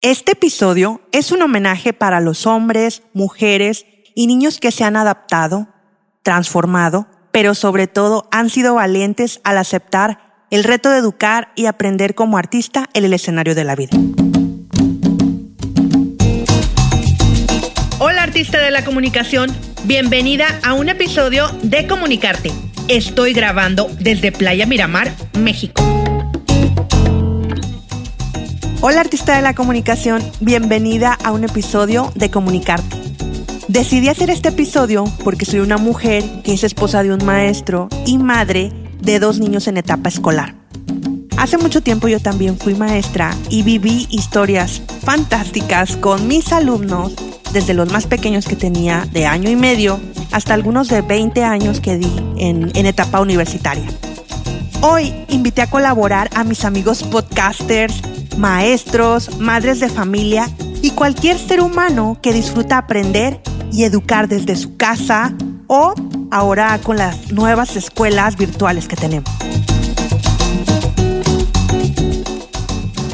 Este episodio es un homenaje para los hombres, mujeres y niños que se han adaptado, transformado, pero sobre todo han sido valientes al aceptar el reto de educar y aprender como artista en el escenario de la vida. Hola artista de la comunicación, bienvenida a un episodio de Comunicarte. Estoy grabando desde Playa Miramar, México. Hola artista de la comunicación, bienvenida a un episodio de Comunicarte. Decidí hacer este episodio porque soy una mujer que es esposa de un maestro y madre de dos niños en etapa escolar. Hace mucho tiempo yo también fui maestra y viví historias fantásticas con mis alumnos, desde los más pequeños que tenía de año y medio hasta algunos de 20 años que di en, etapa universitaria. Hoy invité a colaborar a mis amigos podcasters, maestros, madres de familia y cualquier ser humano que disfruta aprender y educar desde su casa o ahora con las nuevas escuelas virtuales que tenemos.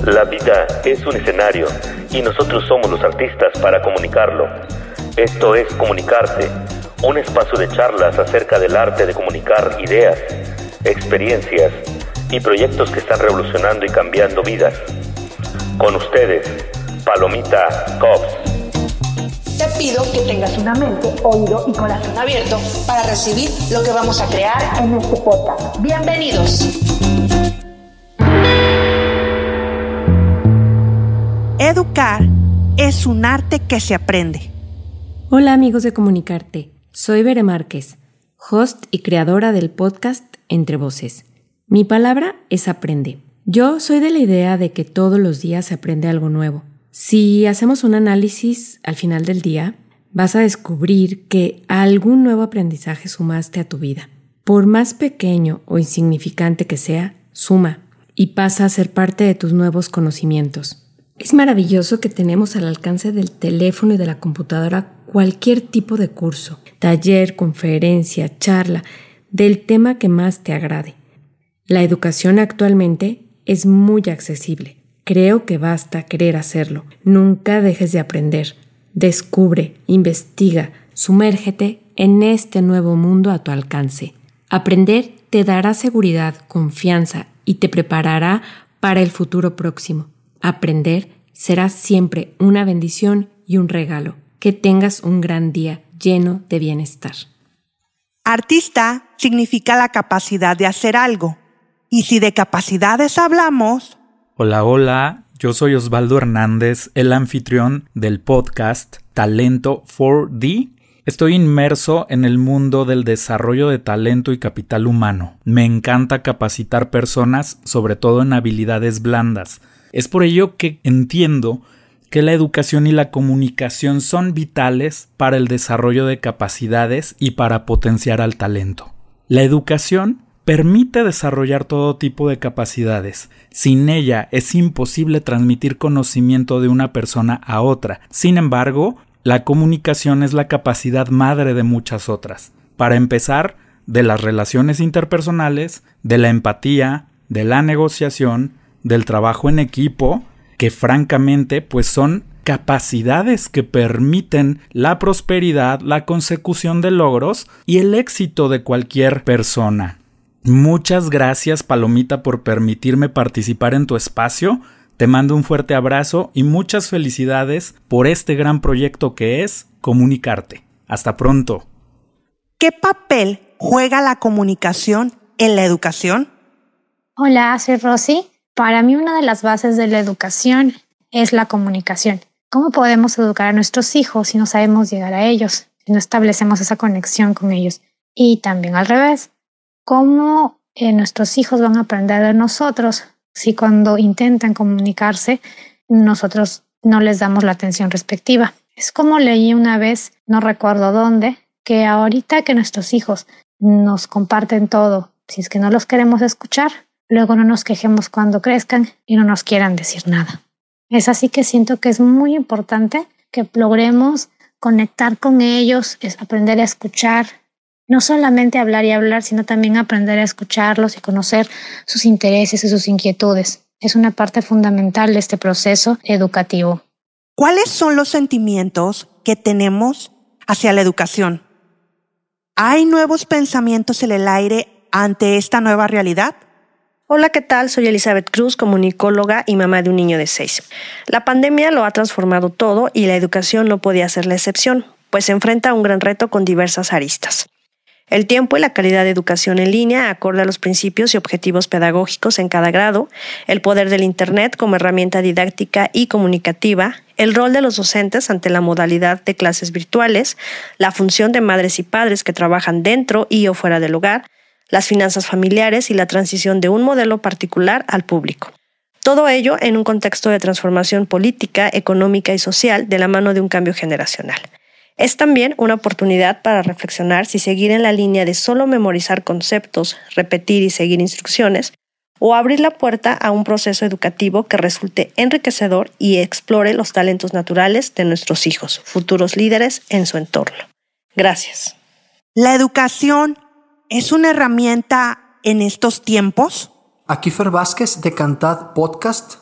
La vida es un escenario y nosotros somos los artistas para comunicarlo. Esto es Comunicarte, un espacio de charlas acerca del arte de comunicar ideas, experiencias y proyectos que están revolucionando y cambiando vidas. Con ustedes, Palomita Cops. Te pido que tengas una mente, oído y corazón abierto para recibir lo que vamos a crear en este podcast. Bienvenidos. Educar es un arte que se aprende. Hola amigos de Comunicarte, soy Bere Márquez, host y creadora del podcast Entre Voces. Mi palabra es aprende. Yo soy de la idea de que todos los días se aprende algo nuevo. Si hacemos un análisis al final del día, vas a descubrir que algún nuevo aprendizaje sumaste a tu vida. Por más pequeño o insignificante que sea, suma y pasa a ser parte de tus nuevos conocimientos. Es maravilloso que tenemos al alcance del teléfono y de la computadora cualquier tipo de curso, taller, conferencia, charla, del tema que más te agrade. La educación actualmente es muy accesible. Creo que basta querer hacerlo. Nunca dejes de aprender. Descubre, investiga, sumérgete en este nuevo mundo a tu alcance. Aprender te dará seguridad, confianza y te preparará para el futuro próximo. Aprender será siempre una bendición y un regalo. Que tengas un gran día lleno de bienestar. Artista significa la capacidad de hacer algo y si de capacidades hablamos... Hola, hola, yo soy Osvaldo Hernández, el anfitrión del podcast Talento 4D. Estoy inmerso en el mundo del desarrollo de talento y capital humano. Me encanta capacitar personas, sobre todo en habilidades blandas. Es por ello que entiendo que la educación y la comunicación son vitales para el desarrollo de capacidades y para potenciar al talento. La educación permite desarrollar todo tipo de capacidades. Sin ella es imposible transmitir conocimiento de una persona a otra. Sin embargo, la comunicación es la capacidad madre de muchas otras. Para empezar, de las relaciones interpersonales, de la empatía, de la negociación, del trabajo en equipo, que francamente pues son capacidades que permiten la prosperidad, la consecución de logros y el éxito de cualquier persona. Muchas gracias Palomita por permitirme participar en tu espacio. Te mando un fuerte abrazo y muchas felicidades por este gran proyecto que es comunicarte. Hasta pronto. ¿Qué papel juega la comunicación en la educación? Hola, soy Rosy. Para mí una de las bases de la educación es la comunicación. ¿Cómo podemos educar a nuestros hijos si no sabemos llegar a ellos, si no establecemos esa conexión con ellos? Y también al revés, cómo eh, nuestros hijos van a aprender de nosotros si cuando intentan comunicarse nosotros no les damos la atención respectiva. Es como leí una vez, no recuerdo dónde, que ahorita que nuestros hijos nos comparten todo, si es que no los queremos escuchar, luego no nos quejemos cuando crezcan y no nos quieran decir nada. Es así que siento que es muy importante que logremos conectar con ellos, aprender a escuchar, no solamente hablar y hablar, sino también aprender a escucharlos y conocer sus intereses y sus inquietudes. es una parte fundamental de este proceso educativo. ¿Cuáles son los sentimientos que tenemos hacia la educación? ¿Hay nuevos pensamientos en el aire ante esta nueva realidad? Hola, ¿qué tal? Soy Elizabeth Cruz, comunicóloga y mamá de un niño de seis. La pandemia lo ha transformado todo y la educación no podía ser la excepción, pues se enfrenta a un gran reto con diversas aristas. El tiempo y la calidad de educación en línea acorde a los principios y objetivos pedagógicos en cada grado, el poder del Internet como herramienta didáctica y comunicativa, el rol de los docentes ante la modalidad de clases virtuales, la función de madres y padres que trabajan dentro y o fuera del hogar, las finanzas familiares y la transición de un modelo particular al público. Todo ello en un contexto de transformación política, económica y social de la mano de un cambio generacional. Es también una oportunidad para reflexionar si seguir en la línea de solo memorizar conceptos, repetir y seguir instrucciones, o abrir la puerta a un proceso educativo que resulte enriquecedor y explore los talentos naturales de nuestros hijos, futuros líderes en su entorno. Gracias. ¿La educación es una herramienta en estos tiempos? Aquí Fer Vázquez de Cantad Podcast.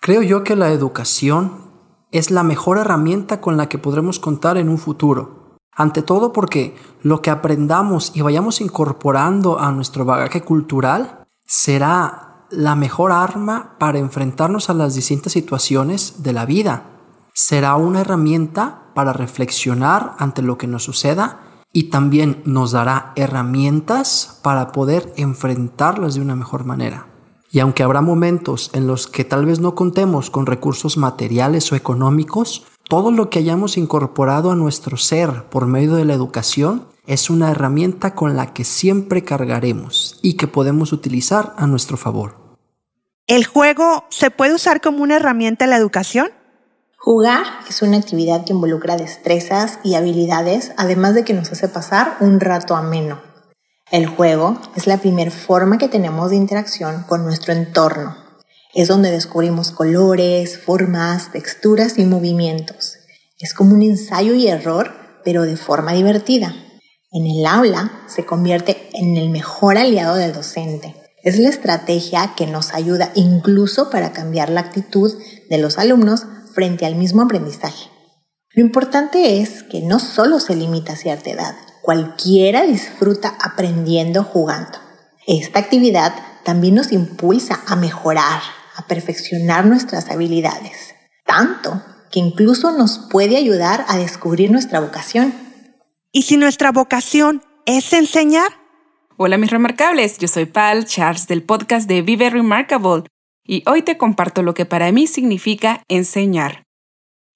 Creo yo que la educación es la mejor herramienta con la que podremos contar en un futuro. Ante todo porque lo que aprendamos y vayamos incorporando a nuestro bagaje cultural será la mejor arma para enfrentarnos a las distintas situaciones de la vida. Será una herramienta para reflexionar ante lo que nos suceda y también nos dará herramientas para poder enfrentarlas de una mejor manera. Y aunque habrá momentos en los que tal vez no contemos con recursos materiales o económicos, todo lo que hayamos incorporado a nuestro ser por medio de la educación es una herramienta con la que siempre cargaremos y que podemos utilizar a nuestro favor. ¿El juego se puede usar como una herramienta en la educación? Jugar es una actividad que involucra destrezas y habilidades, además de que nos hace pasar un rato ameno. El juego es la primera forma que tenemos de interacción con nuestro entorno. Es donde descubrimos colores, formas, texturas y movimientos. Es como un ensayo y error, pero de forma divertida. En el aula se convierte en el mejor aliado del docente. Es la estrategia que nos ayuda incluso para cambiar la actitud de los alumnos frente al mismo aprendizaje. Lo importante es que no solo se limita a cierta edad, Cualquiera disfruta aprendiendo jugando. Esta actividad también nos impulsa a mejorar, a perfeccionar nuestras habilidades, tanto que incluso nos puede ayudar a descubrir nuestra vocación. ¿Y si nuestra vocación es enseñar? Hola mis remarcables, yo soy Pal Charles del podcast de Vive Remarkable y hoy te comparto lo que para mí significa enseñar.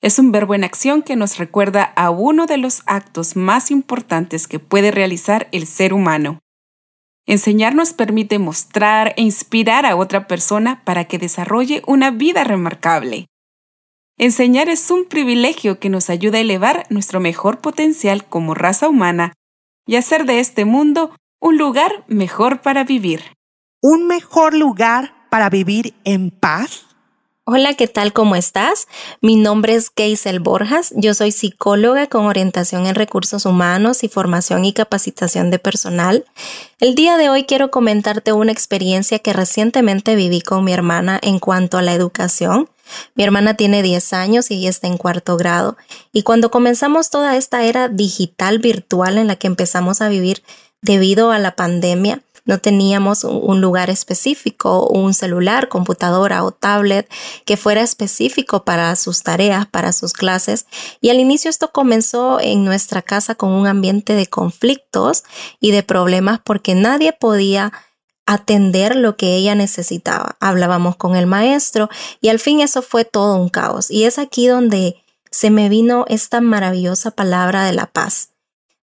Es un verbo en acción que nos recuerda a uno de los actos más importantes que puede realizar el ser humano. Enseñar nos permite mostrar e inspirar a otra persona para que desarrolle una vida remarcable. Enseñar es un privilegio que nos ayuda a elevar nuestro mejor potencial como raza humana y hacer de este mundo un lugar mejor para vivir. ¿Un mejor lugar para vivir en paz? Hola, ¿qué tal? ¿Cómo estás? Mi nombre es Geisel Borjas. Yo soy psicóloga con orientación en recursos humanos y formación y capacitación de personal. El día de hoy quiero comentarte una experiencia que recientemente viví con mi hermana en cuanto a la educación. Mi hermana tiene 10 años y está en cuarto grado. Y cuando comenzamos toda esta era digital virtual en la que empezamos a vivir debido a la pandemia, no teníamos un lugar específico, un celular, computadora o tablet que fuera específico para sus tareas, para sus clases. Y al inicio esto comenzó en nuestra casa con un ambiente de conflictos y de problemas porque nadie podía atender lo que ella necesitaba. Hablábamos con el maestro y al fin eso fue todo un caos. Y es aquí donde se me vino esta maravillosa palabra de la paz.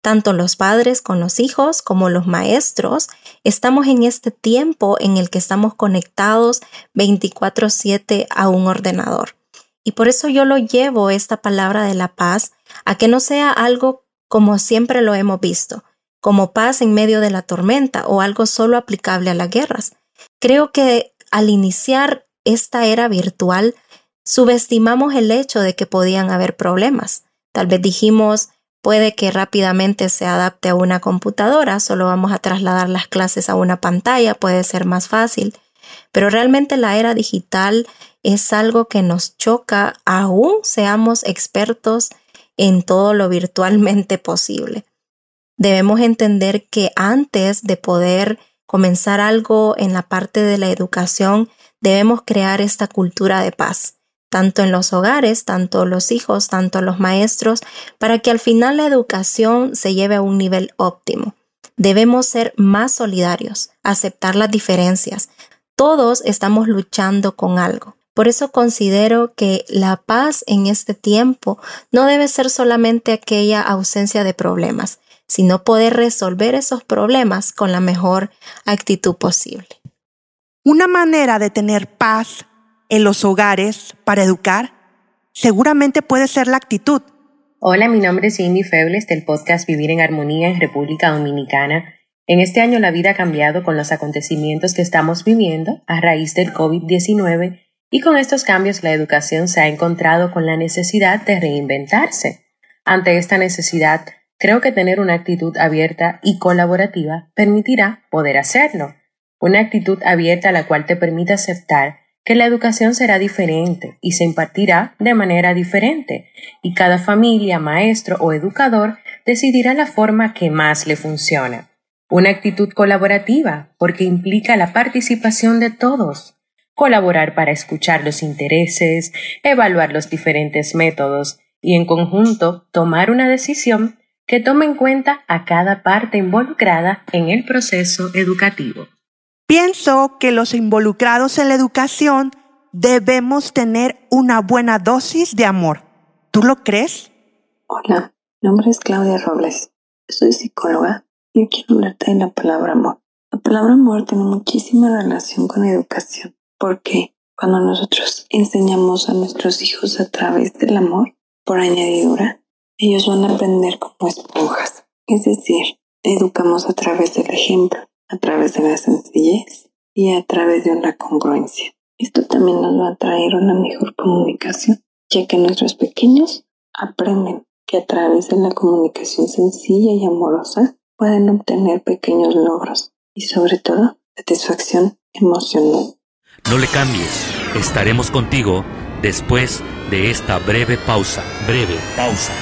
Tanto los padres con los hijos como los maestros estamos en este tiempo en el que estamos conectados 24/7 a un ordenador. Y por eso yo lo llevo esta palabra de la paz a que no sea algo como siempre lo hemos visto, como paz en medio de la tormenta o algo solo aplicable a las guerras. Creo que al iniciar esta era virtual, subestimamos el hecho de que podían haber problemas. Tal vez dijimos, Puede que rápidamente se adapte a una computadora, solo vamos a trasladar las clases a una pantalla, puede ser más fácil. pero realmente la era digital es algo que nos choca aún seamos expertos en todo lo virtualmente posible. Debemos entender que antes de poder comenzar algo en la parte de la educación, debemos crear esta cultura de paz tanto en los hogares, tanto los hijos, tanto los maestros, para que al final la educación se lleve a un nivel óptimo. Debemos ser más solidarios, aceptar las diferencias. Todos estamos luchando con algo. Por eso considero que la paz en este tiempo no debe ser solamente aquella ausencia de problemas, sino poder resolver esos problemas con la mejor actitud posible. Una manera de tener paz en los hogares para educar, seguramente puede ser la actitud. Hola, mi nombre es Cindy Febles del podcast Vivir en Armonía en República Dominicana. En este año la vida ha cambiado con los acontecimientos que estamos viviendo a raíz del COVID-19 y con estos cambios la educación se ha encontrado con la necesidad de reinventarse. Ante esta necesidad, creo que tener una actitud abierta y colaborativa permitirá poder hacerlo. Una actitud abierta a la cual te permite aceptar que la educación será diferente y se impartirá de manera diferente, y cada familia, maestro o educador decidirá la forma que más le funciona. Una actitud colaborativa, porque implica la participación de todos. Colaborar para escuchar los intereses, evaluar los diferentes métodos y en conjunto tomar una decisión que tome en cuenta a cada parte involucrada en el proceso educativo. Pienso que los involucrados en la educación debemos tener una buena dosis de amor. ¿Tú lo crees? Hola, mi nombre es Claudia Robles. Soy psicóloga y quiero hablarte de la palabra amor. La palabra amor tiene muchísima relación con educación, porque cuando nosotros enseñamos a nuestros hijos a través del amor, por añadidura, ellos van a aprender como esponjas. Es decir, educamos a través del ejemplo a través de la sencillez y a través de una congruencia. Esto también nos va a traer una mejor comunicación, ya que nuestros pequeños aprenden que a través de la comunicación sencilla y amorosa pueden obtener pequeños logros y sobre todo satisfacción emocional. No le cambies, estaremos contigo después de esta breve pausa, breve pausa.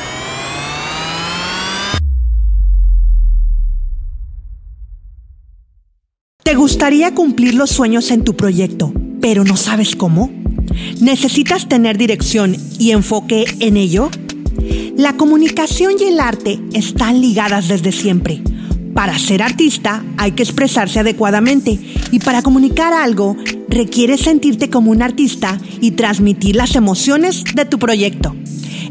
¿Te gustaría cumplir los sueños en tu proyecto, pero no sabes cómo? ¿Necesitas tener dirección y enfoque en ello? La comunicación y el arte están ligadas desde siempre. Para ser artista hay que expresarse adecuadamente y para comunicar algo requiere sentirte como un artista y transmitir las emociones de tu proyecto.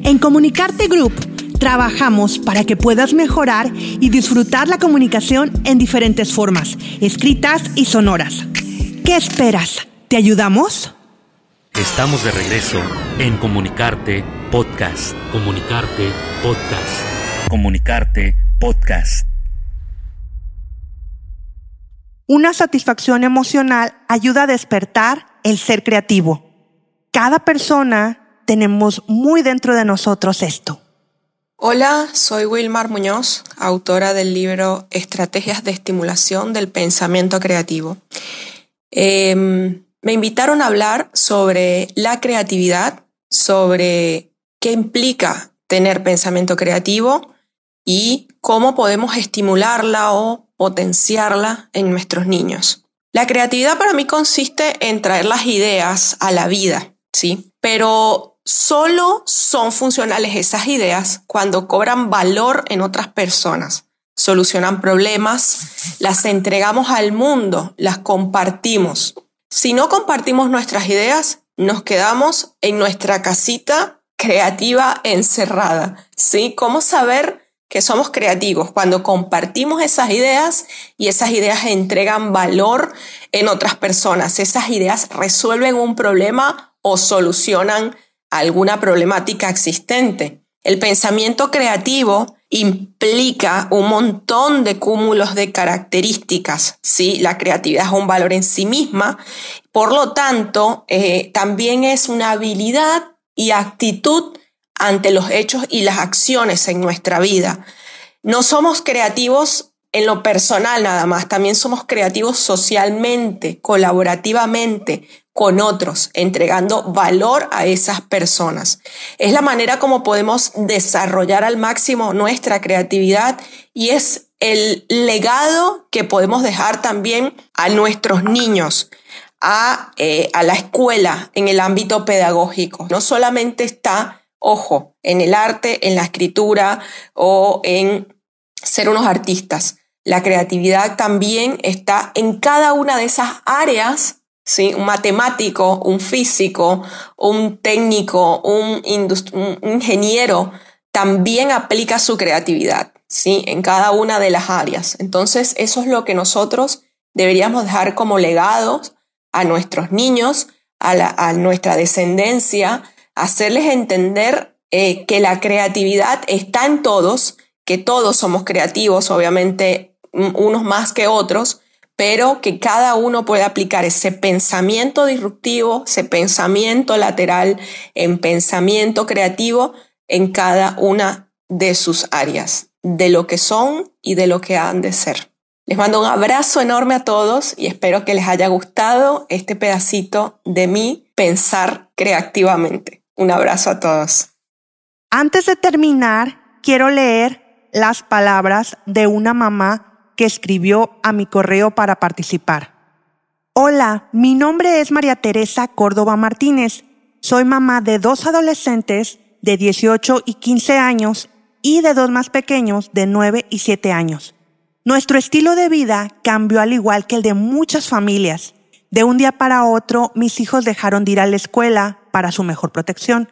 En Comunicarte Group Trabajamos para que puedas mejorar y disfrutar la comunicación en diferentes formas, escritas y sonoras. ¿Qué esperas? ¿Te ayudamos? Estamos de regreso en Comunicarte Podcast. Comunicarte Podcast. Comunicarte Podcast. Una satisfacción emocional ayuda a despertar el ser creativo. Cada persona tenemos muy dentro de nosotros esto. Hola, soy Wilmar Muñoz, autora del libro Estrategias de Estimulación del Pensamiento Creativo. Em, me invitaron a hablar sobre la creatividad, sobre qué implica tener pensamiento creativo y cómo podemos estimularla o potenciarla en nuestros niños. La creatividad para mí consiste en traer las ideas a la vida, ¿sí? Pero Solo son funcionales esas ideas cuando cobran valor en otras personas, solucionan problemas, las entregamos al mundo, las compartimos. Si no compartimos nuestras ideas, nos quedamos en nuestra casita creativa encerrada. ¿Sí? ¿Cómo saber que somos creativos? Cuando compartimos esas ideas y esas ideas entregan valor en otras personas. Esas ideas resuelven un problema o solucionan alguna problemática existente. El pensamiento creativo implica un montón de cúmulos de características. ¿sí? La creatividad es un valor en sí misma. Por lo tanto, eh, también es una habilidad y actitud ante los hechos y las acciones en nuestra vida. No somos creativos en lo personal nada más, también somos creativos socialmente, colaborativamente con otros, entregando valor a esas personas. Es la manera como podemos desarrollar al máximo nuestra creatividad y es el legado que podemos dejar también a nuestros niños, a, eh, a la escuela en el ámbito pedagógico. No solamente está, ojo, en el arte, en la escritura o en ser unos artistas. La creatividad también está en cada una de esas áreas ¿sí? Un matemático, un físico, un técnico, un, ingeniero, también aplica su creatividad, ¿sí? En cada una de las áreas. Entonces, eso es lo que nosotros deberíamos dejar como legados a nuestros niños, a, nuestra descendencia, hacerles entender eh, que la creatividad está en todos, que todos somos creativos, obviamente unos más que otros, pero que cada uno puede aplicar ese pensamiento disruptivo, ese pensamiento lateral en pensamiento creativo en cada una de sus áreas, de lo que son y de lo que han de ser. Les mando un abrazo enorme a todos y espero que les haya gustado este pedacito de mí pensar creativamente. Un abrazo a todos. Antes de terminar, quiero leer las palabras de una mamá escribió a mi correo para participar. Hola, mi nombre es María Teresa Córdoba Martínez. Soy mamá de dos adolescentes de 18 y 15 años y de dos más pequeños de 9 y 7 años. Nuestro estilo de vida cambió al igual que el de muchas familias. De un día para otro, mis hijos dejaron de ir a la escuela para su mejor protección.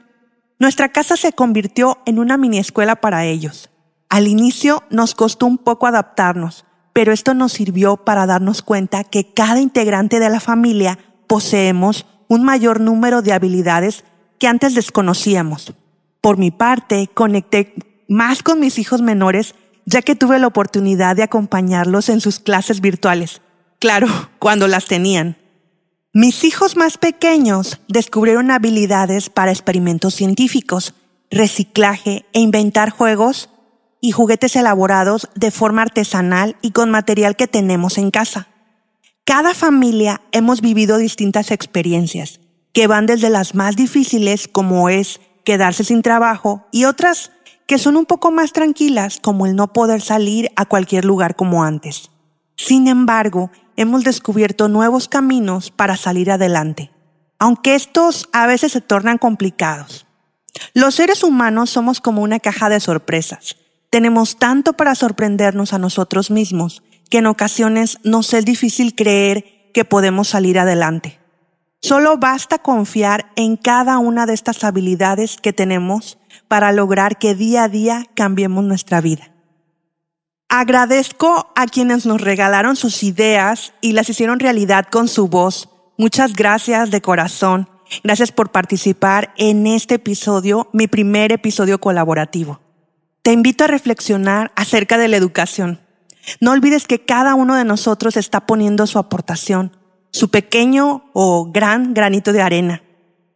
Nuestra casa se convirtió en una mini escuela para ellos. Al inicio nos costó un poco adaptarnos, pero esto nos sirvió para darnos cuenta que cada integrante de la familia poseemos un mayor número de habilidades que antes desconocíamos. Por mi parte, conecté más con mis hijos menores ya que tuve la oportunidad de acompañarlos en sus clases virtuales. Claro, cuando las tenían. Mis hijos más pequeños descubrieron habilidades para experimentos científicos, reciclaje e inventar juegos y juguetes elaborados de forma artesanal y con material que tenemos en casa. Cada familia hemos vivido distintas experiencias, que van desde las más difíciles, como es quedarse sin trabajo, y otras que son un poco más tranquilas, como el no poder salir a cualquier lugar como antes. Sin embargo, hemos descubierto nuevos caminos para salir adelante, aunque estos a veces se tornan complicados. Los seres humanos somos como una caja de sorpresas, tenemos tanto para sorprendernos a nosotros mismos que en ocasiones nos es difícil creer que podemos salir adelante. Solo basta confiar en cada una de estas habilidades que tenemos para lograr que día a día cambiemos nuestra vida. Agradezco a quienes nos regalaron sus ideas y las hicieron realidad con su voz. Muchas gracias de corazón. Gracias por participar en este episodio, mi primer episodio colaborativo te invito a reflexionar acerca de la educación. No olvides que cada uno de nosotros está poniendo su aportación, su pequeño o gran granito de arena.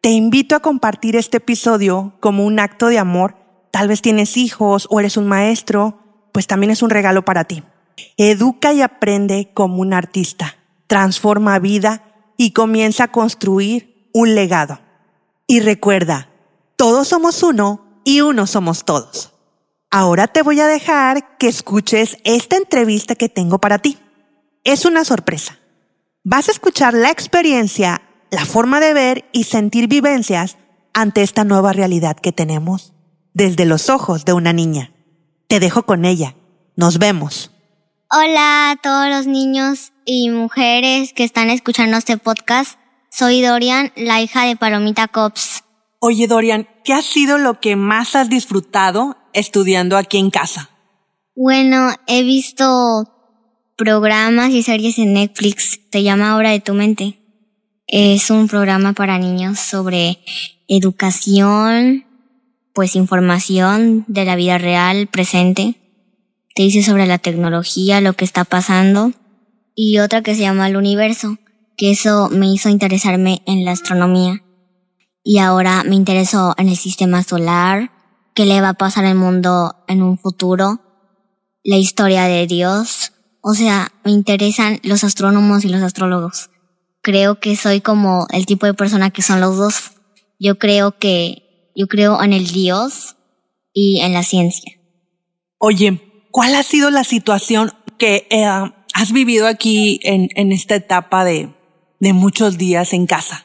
Te invito a compartir este episodio como un acto de amor. Tal vez tienes hijos o eres un maestro, pues también es un regalo para ti. Educa y aprende como un artista. Transforma vida y comienza a construir un legado. Y recuerda, todos somos uno y uno somos todos. Ahora te voy a dejar que escuches esta entrevista que tengo para ti. Es una sorpresa. Vas a escuchar la experiencia, la forma de ver y sentir vivencias ante esta nueva realidad que tenemos desde los ojos de una niña. Te dejo con ella. Nos vemos. Hola a todos los niños y mujeres que están escuchando este podcast. Soy Dorian, la hija de Palomita Cops. Oye Dorian, ¿qué ha sido lo que más has disfrutado estudiando aquí en casa? Bueno, he visto programas y series en Netflix. Se llama Hora de tu mente. Es un programa para niños sobre educación, pues información de la vida real, presente. Te dice sobre la tecnología, lo que está pasando. Y otra que se llama El Universo, que eso me hizo interesarme en la astronomía. Y ahora me interesó en el sistema solar, qué le va a pasar al mundo en un futuro, la historia de Dios, O sea, me interesan los astrónomos y los astrólogos. Creo que soy como el tipo de persona que son los dos. Yo creo que, yo creo en el Dios y en la ciencia. Oye, ¿cuál ha sido la situación que eh, has vivido aquí en, en esta etapa de, de muchos días en casa?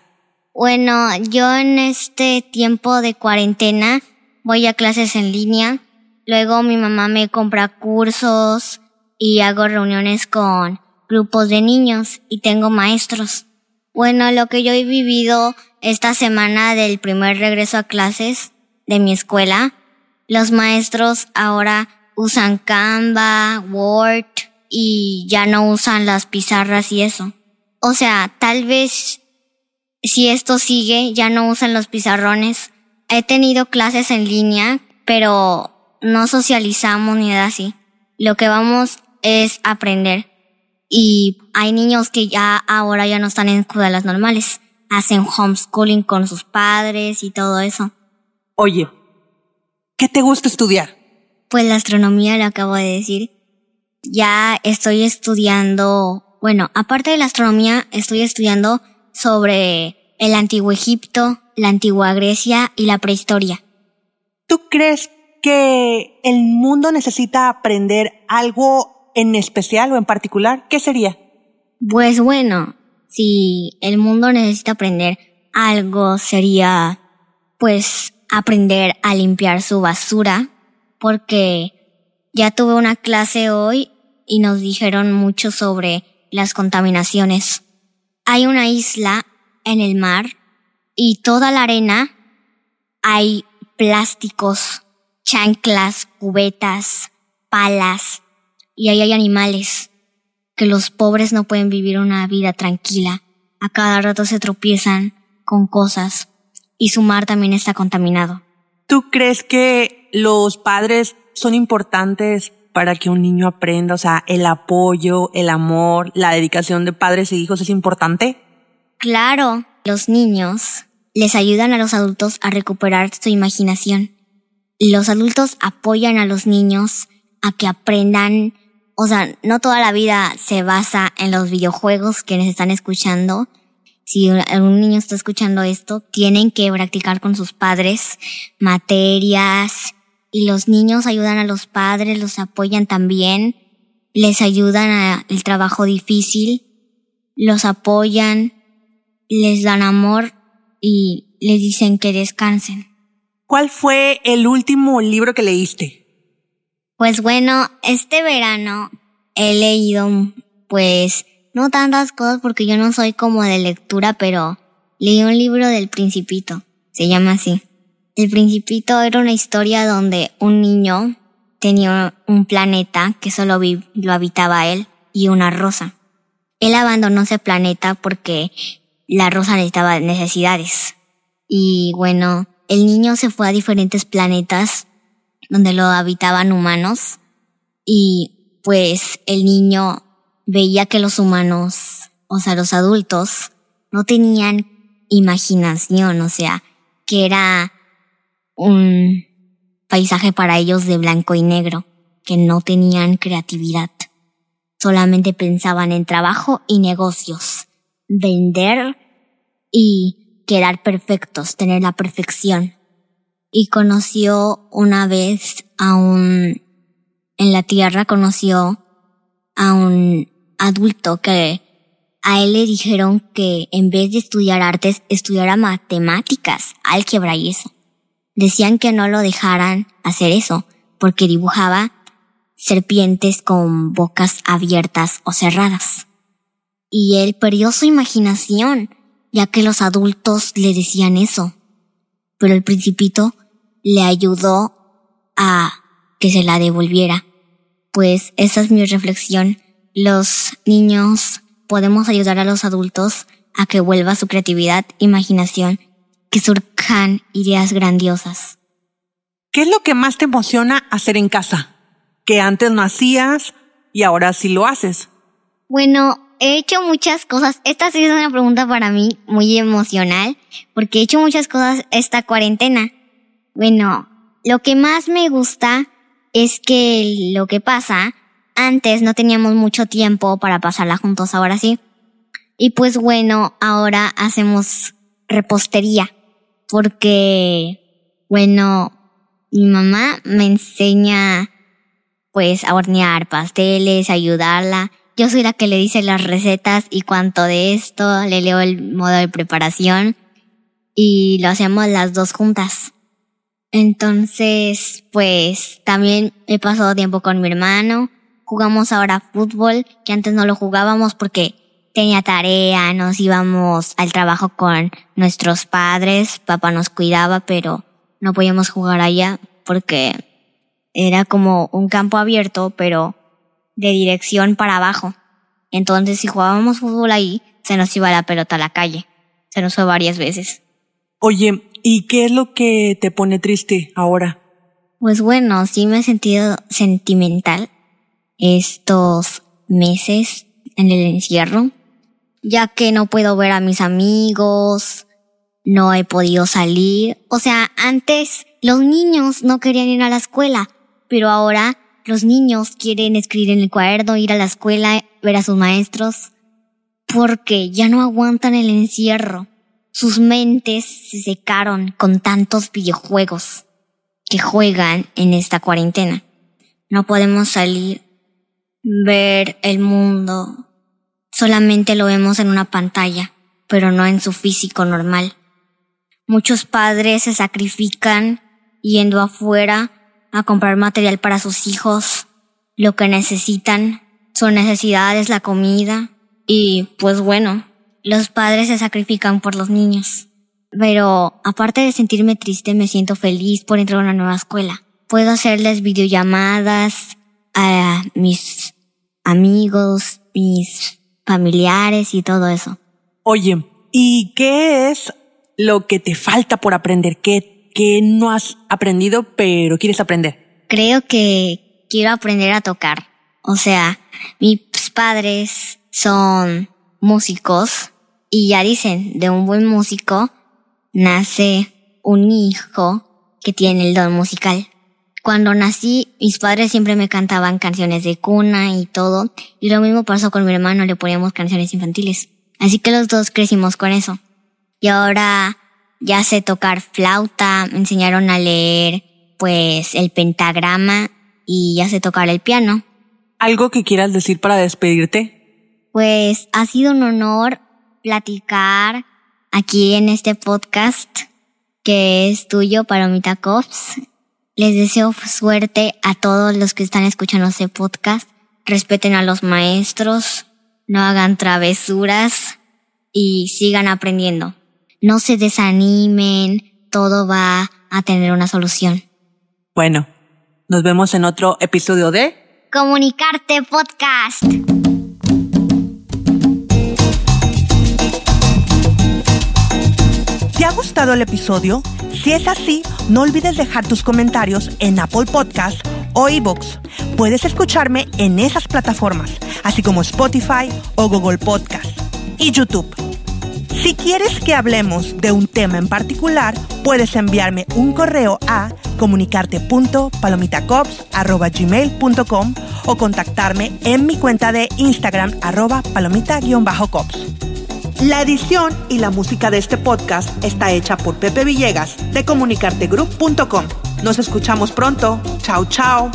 Bueno, yo en este tiempo de cuarentena voy a clases en línea. Luego mi mamá me compra cursos y hago reuniones con grupos de niños y tengo maestros. Bueno, lo que yo he vivido esta semana del primer regreso a clases de mi escuela, los maestros ahora usan Canva, Word y ya no usan las pizarras y eso. O sea, tal vez si esto sigue, ya no usan los pizarrones. He tenido clases en línea, pero no socializamos ni nada así. Lo que vamos es aprender. Y hay niños que ya ahora ya no están en escuelas normales. Hacen homeschooling con sus padres y todo eso. Oye, ¿qué te gusta estudiar? Pues la astronomía, lo acabo de decir. Ya estoy estudiando, bueno, aparte de la astronomía, estoy estudiando sobre el antiguo Egipto, la antigua Grecia y la prehistoria. ¿Tú crees que el mundo necesita aprender algo en especial o en particular? ¿Qué sería? Pues bueno, si el mundo necesita aprender algo sería pues aprender a limpiar su basura porque ya tuve una clase hoy y nos dijeron mucho sobre las contaminaciones. Hay una isla en el mar y toda la arena hay plásticos, chanclas, cubetas, palas y ahí hay animales que los pobres no pueden vivir una vida tranquila. A cada rato se tropiezan con cosas y su mar también está contaminado. ¿Tú crees que los padres son importantes para que un niño aprenda? O sea, el apoyo, el amor, la dedicación de padres e hijos es importante. Claro, los niños les ayudan a los adultos a recuperar su imaginación. Los adultos apoyan a los niños a que aprendan, o sea, no toda la vida se basa en los videojuegos que les están escuchando. Si un niño está escuchando esto, tienen que practicar con sus padres materias y los niños ayudan a los padres, los apoyan también, les ayudan al trabajo difícil, los apoyan, les dan amor y les dicen que descansen. ¿Cuál fue el último libro que leíste? Pues bueno, este verano he leído pues no tantas cosas porque yo no soy como de lectura, pero leí un libro del principito, se llama así. El principito era una historia donde un niño tenía un planeta que solo lo habitaba él y una rosa. Él abandonó ese planeta porque la rosa necesitaba necesidades. Y bueno, el niño se fue a diferentes planetas donde lo habitaban humanos y pues el niño veía que los humanos, o sea, los adultos, no tenían imaginación, o sea, que era un paisaje para ellos de blanco y negro, que no tenían creatividad. Solamente pensaban en trabajo y negocios vender y quedar perfectos, tener la perfección. Y conoció una vez a un, en la tierra conoció a un adulto que a él le dijeron que en vez de estudiar artes, estudiara matemáticas, álgebra y eso. Decían que no lo dejaran hacer eso, porque dibujaba serpientes con bocas abiertas o cerradas y él perdió su imaginación, ya que los adultos le decían eso. Pero el principito le ayudó a que se la devolviera. Pues esa es mi reflexión. Los niños podemos ayudar a los adultos a que vuelva su creatividad, imaginación, que surjan ideas grandiosas. ¿Qué es lo que más te emociona hacer en casa? Que antes no hacías y ahora sí lo haces. Bueno, he hecho muchas cosas. Esta sí es una pregunta para mí muy emocional, porque he hecho muchas cosas esta cuarentena. Bueno, lo que más me gusta es que lo que pasa antes no teníamos mucho tiempo para pasarla juntos, ahora sí. Y pues bueno, ahora hacemos repostería, porque, bueno, mi mamá me enseña pues a hornear pasteles, a ayudarla. Yo soy la que le dice las recetas y cuanto de esto, le leo el modo de preparación y lo hacemos las dos juntas. Entonces, pues también he pasado tiempo con mi hermano. Jugamos ahora fútbol, que antes no lo jugábamos porque tenía tarea, nos íbamos al trabajo con nuestros padres, papá nos cuidaba, pero no podíamos jugar allá porque era como un campo abierto, pero de dirección para abajo. Entonces, si jugábamos fútbol ahí, se nos iba la pelota a la calle. Se nos fue varias veces. Oye, ¿y qué es lo que te pone triste ahora? Pues bueno, sí me he sentido sentimental estos meses en el encierro, ya que no puedo ver a mis amigos, no he podido salir. O sea, antes los niños no querían ir a la escuela, pero ahora los niños quieren escribir en el cuaderno, ir a la escuela, ver a sus maestros, porque ya no aguantan el encierro. Sus mentes se secaron con tantos videojuegos que juegan en esta cuarentena. No podemos salir, ver el mundo. Solamente lo vemos en una pantalla, pero no en su físico normal. Muchos padres se sacrifican yendo afuera a comprar material para sus hijos, lo que necesitan, su necesidad es la comida y pues bueno, los padres se sacrifican por los niños. Pero aparte de sentirme triste, me siento feliz por entrar a una nueva escuela. Puedo hacerles videollamadas a mis amigos, mis familiares y todo eso. Oye, ¿y qué es lo que te falta por aprender? ¿Qué, qué no has aprendido pero quieres aprender? Creo que quiero aprender a tocar. O sea, mis padres son músicos y ya dicen, de un buen músico nace un hijo que tiene el don musical. Cuando nací, mis padres siempre me cantaban canciones de cuna y todo, y lo mismo pasó con mi hermano, le poníamos canciones infantiles. Así que los dos crecimos con eso. Y ahora ya sé tocar flauta, me enseñaron a leer pues el pentagrama y ya sé tocar el piano. ¿Algo que quieras decir para despedirte? Pues ha sido un honor platicar aquí en este podcast que es tuyo, Palomita Cops. Les deseo suerte a todos los que están escuchando este podcast. Respeten a los maestros, no hagan travesuras y sigan aprendiendo no se desanimen, todo va a tener una solución. Bueno, nos vemos en otro episodio de Comunicarte Podcast. ¿Te ha gustado el episodio? Si es así, no olvides dejar tus comentarios en Apple Podcast o iBooks. Puedes escucharme en esas plataformas, así como Spotify o Google Podcast y YouTube. Si quieres que hablemos de un tema en particular, puedes enviarme un correo a comunicarte.palomitacops.gmail.com o contactarme en mi cuenta de Instagram arroba palomita-cops. La edición y la música de este podcast está hecha por Pepe Villegas de comunicartegroup.com. Nos escuchamos pronto. Chao, chao.